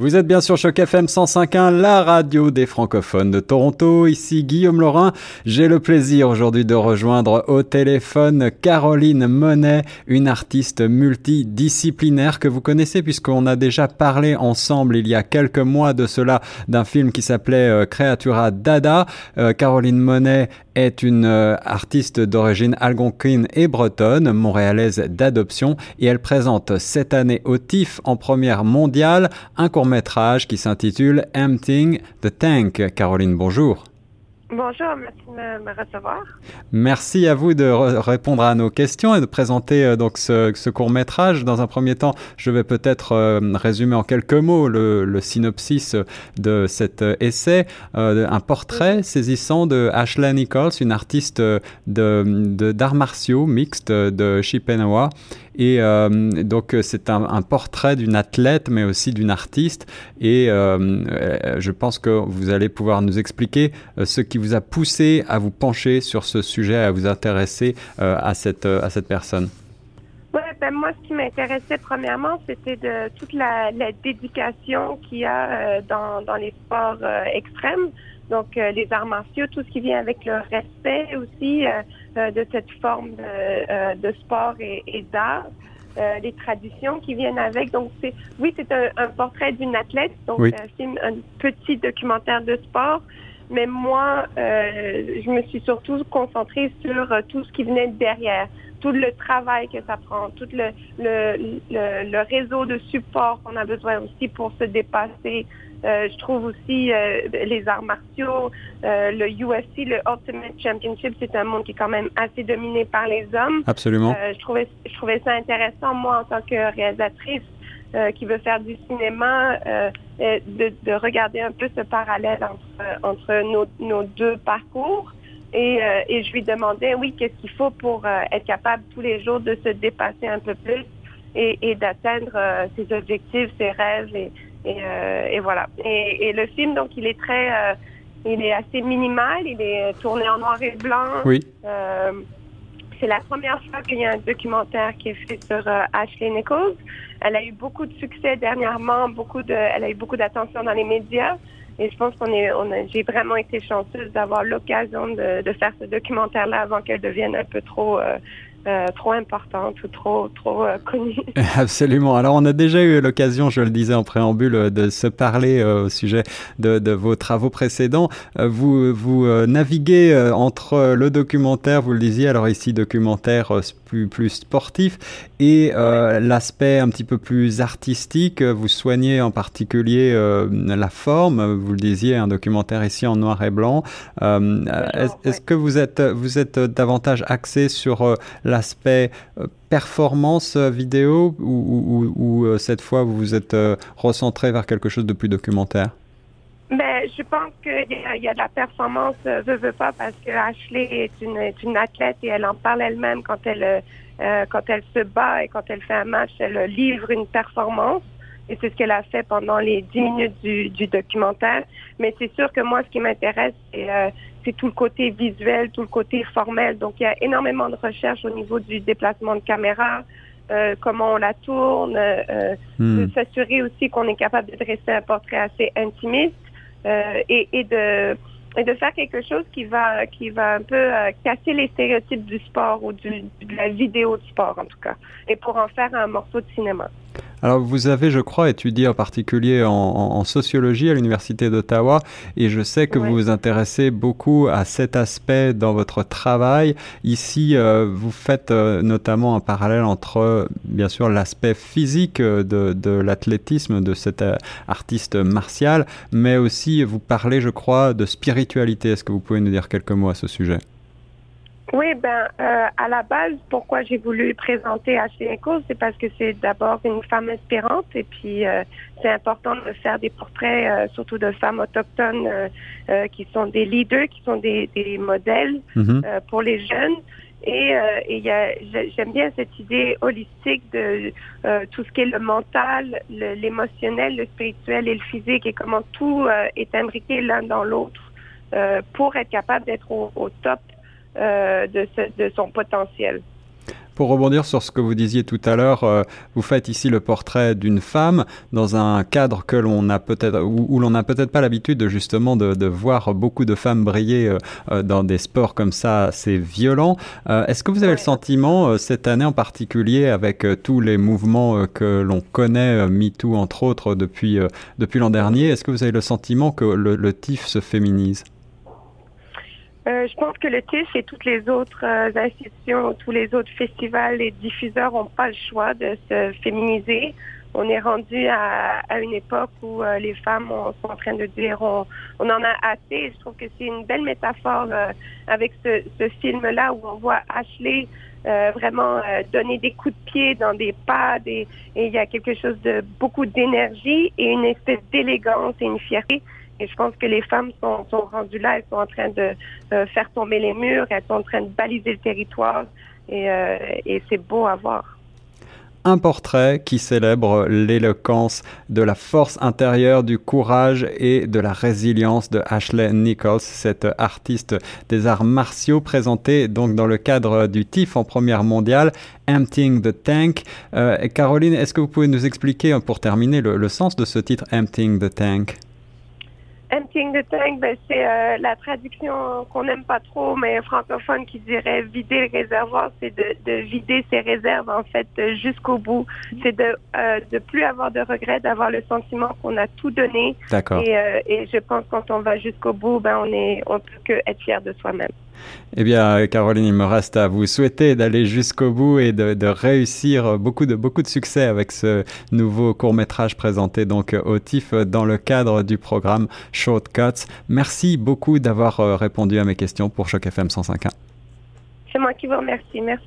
Vous êtes bien sur Choc FM 105.1, la radio des francophones de Toronto. Ici Guillaume Laurin. J'ai le plaisir aujourd'hui de rejoindre au téléphone Caroline Monet, une artiste multidisciplinaire que vous connaissez puisqu'on a déjà parlé ensemble il y a quelques mois de cela d'un film qui s'appelait euh, Creatura Dada. Euh, Caroline Monet est une euh, artiste d'origine algonquine et bretonne, montréalaise d'adoption, et elle présente cette année au TIFF en première mondiale un court métrage qui s'intitule Emptying the Tank. Caroline, bonjour. Bonjour, merci de me recevoir. Merci à vous de répondre à nos questions et de présenter euh, donc ce, court métrage. Dans un premier temps, je vais peut-être euh, résumer en quelques mots le, synopsis de cet euh, essai. un portrait saisissant de Ashley Nichols, une artiste de d'arts martiaux mixtes de Chippewa et euh, donc euh, c'est un, portrait d'une athlète, mais aussi d'une artiste. Et euh, je pense que vous allez pouvoir nous expliquer ce qui vous a poussé à vous pencher sur ce sujet, à vous intéresser à cette à cette personne. Oui, ben moi, ce qui m'intéressait premièrement, c'était de toute la, dédication qu'il y a dans, dans les sports extrêmes. Donc, les arts martiaux, tout ce qui vient avec le respect aussi euh, de cette forme de, euh, de sport et, et d'art. Euh, les traditions qui viennent avec. Donc, c'est oui, c'est un, un, portrait d'une athlète, donc oui. c'est un petit documentaire de sport. Mais moi, euh, je me suis surtout concentrée sur tout ce qui venait derrière, tout le travail que ça prend, tout le, le, le, le réseau de support qu'on a besoin aussi pour se dépasser, euh, je trouve aussi euh, les arts martiaux, euh, le UFC, le Ultimate Championship, c'est un monde qui est quand même assez dominé par les hommes. Absolument. je trouvais je trouvais ça intéressant moi en tant que réalisatrice qui veut faire du cinéma, de, de, regarder un peu ce parallèle entre, entre nos, nos deux parcours. Et, et je lui demandais, oui, qu'est-ce qu'il faut pour être capable tous les jours de se dépasser un peu plus et, et d'atteindre ses objectifs, ses rêves et, et, euh, et voilà. Et, et, le film, donc, il est très, euh, il est assez minimal. Il est tourné en noir et blanc. Oui. Euh, c'est la première fois qu'il y a un documentaire qui est fait sur Ashley Nichols. Elle a eu beaucoup de succès dernièrement, beaucoup de, elle a eu beaucoup d'attention dans les médias. Et je pense qu'on est, on j'ai vraiment été chanceuse d'avoir l'occasion de, de, faire ce documentaire-là avant qu'elle devienne un peu trop euh, trop importante ou trop, trop euh, connue. Absolument. Alors, on a déjà eu l'occasion, je le disais en préambule, euh, de se parler au sujet de, de, vos travaux précédents. vous, vous naviguez entre le documentaire, vous le disiez, alors ici, documentaire plus, plus sportif, et l'aspect un petit peu plus artistique. Vous soignez en particulier la forme, vous le disiez, un documentaire ici en noir et blanc. Est-ce est que vous êtes, vous êtes davantage axé sur l'aspect euh, performance euh, vidéo ou, euh, cette fois vous vous êtes recentré vers quelque chose de plus documentaire? Ben, je pense qu'il y, a de la performance, veut, veut pas, parce que Ashley est une, est une athlète et elle en parle elle-même quand elle, quand elle se bat et quand elle fait un match, elle livre une performance. Et c'est ce qu'elle a fait pendant les dix minutes du, du documentaire. Mais c'est sûr que moi, ce qui m'intéresse, c'est c'est tout le côté visuel, tout le côté formel. Donc, il y a énormément de recherches au niveau du déplacement de caméra, euh, comment on la tourne, euh, hmm. de s'assurer aussi qu'on est capable de dresser un portrait assez intimiste euh, et, et, de et de faire quelque chose qui va qui va un peu euh, casser les stéréotypes du sport ou du, de la vidéo de sport en tout cas, et pour en faire un morceau de cinéma. Alors vous avez, je crois, étudié en particulier en, sociologie à l'Université d'Ottawa et je sais que vous vous intéressez beaucoup à cet aspect dans votre travail. Ici, euh, vous faites euh, notamment un parallèle entre, bien sûr, l'aspect physique de, de l'athlétisme de cet euh, artiste martial, mais aussi vous parlez, je crois, de spiritualité. Est-ce que vous pouvez nous dire quelques mots à ce sujet? Oui, ben euh, à la base, pourquoi j'ai voulu présenter Ashley Echo, c'est parce que c'est d'abord une femme inspirante et puis euh, c'est important de faire des portraits, euh, surtout de femmes autochtones qui sont des leaders, qui sont des, des modèles mhm. pour les jeunes. Et, et j'aime bien cette idée holistique de tout ce qui est le mental, l'émotionnel, le, spirituel et le physique et comment tout est imbriqué l'un dans l'autre. pour être capable d'être au, au, top de, ce, de son potentiel. Pour rebondir sur ce que vous disiez tout à l'heure, euh, vous faites ici le portrait d'une femme dans un cadre que l'on a peut-être où, l'on n'a peut-être pas l'habitude de justement de, voir beaucoup de femmes briller euh, euh, dans des sports comme ça assez violents. Est-ce que vous avez le sentiment cette année en particulier avec tous les mouvements que l'on connaît, MeToo entre autres depuis depuis l'an dernier, est-ce que vous avez le sentiment que le, le TIF se féminise? Euh, je pense que le TIFF et toutes les autres euh, institutions, tous les autres festivals et diffuseurs n'ont pas le choix de se féminiser. On est rendu à, une époque où euh, les femmes sont en train de dire on, en a assez. Je trouve que c'est une belle métaphore avec ce, film-là où on voit Ashley vraiment donner des coups de pied dans des pas et il y a quelque chose de beaucoup d'énergie et une espèce d'élégance et une fierté. Et je pense que les femmes sont, rendues là, elles sont en train de faire tomber les murs, elles sont en train de baliser le territoire et, euh, et c'est beau à voir un portrait qui célèbre l'éloquence de la force intérieure, du courage et de la résilience de Ashley Nichols, cette artiste des arts martiaux présentée donc dans le cadre du TIFF en première mondiale, Emptying the Tank. Euh, Caroline, est-ce que vous pouvez nous expliquer pour terminer le, le sens de ce titre Emptying the Tank? Emptying the tank, ben, c'est euh, la traduction qu'on n'aime pas trop, mais francophone qui dirait vider le réservoir, c'est de, de, vider ses réserves en fait jusqu'au bout. C'est de euh, de plus avoir de regrets, d'avoir le sentiment qu'on a tout donné. D'accord. Et, euh, et je pense que quand on va jusqu'au bout, ben on est on peut que être fier de soi-même. Eh bien, Caroline, il me reste à vous souhaiter d'aller jusqu'au bout et de, réussir beaucoup de, beaucoup de succès avec ce nouveau court-métrage présenté donc au TIFF dans le cadre du programme Shortcuts. Merci beaucoup d'avoir euh, répondu à mes questions pour Choc FM 105.1. C'est moi qui vous remercie. Merci.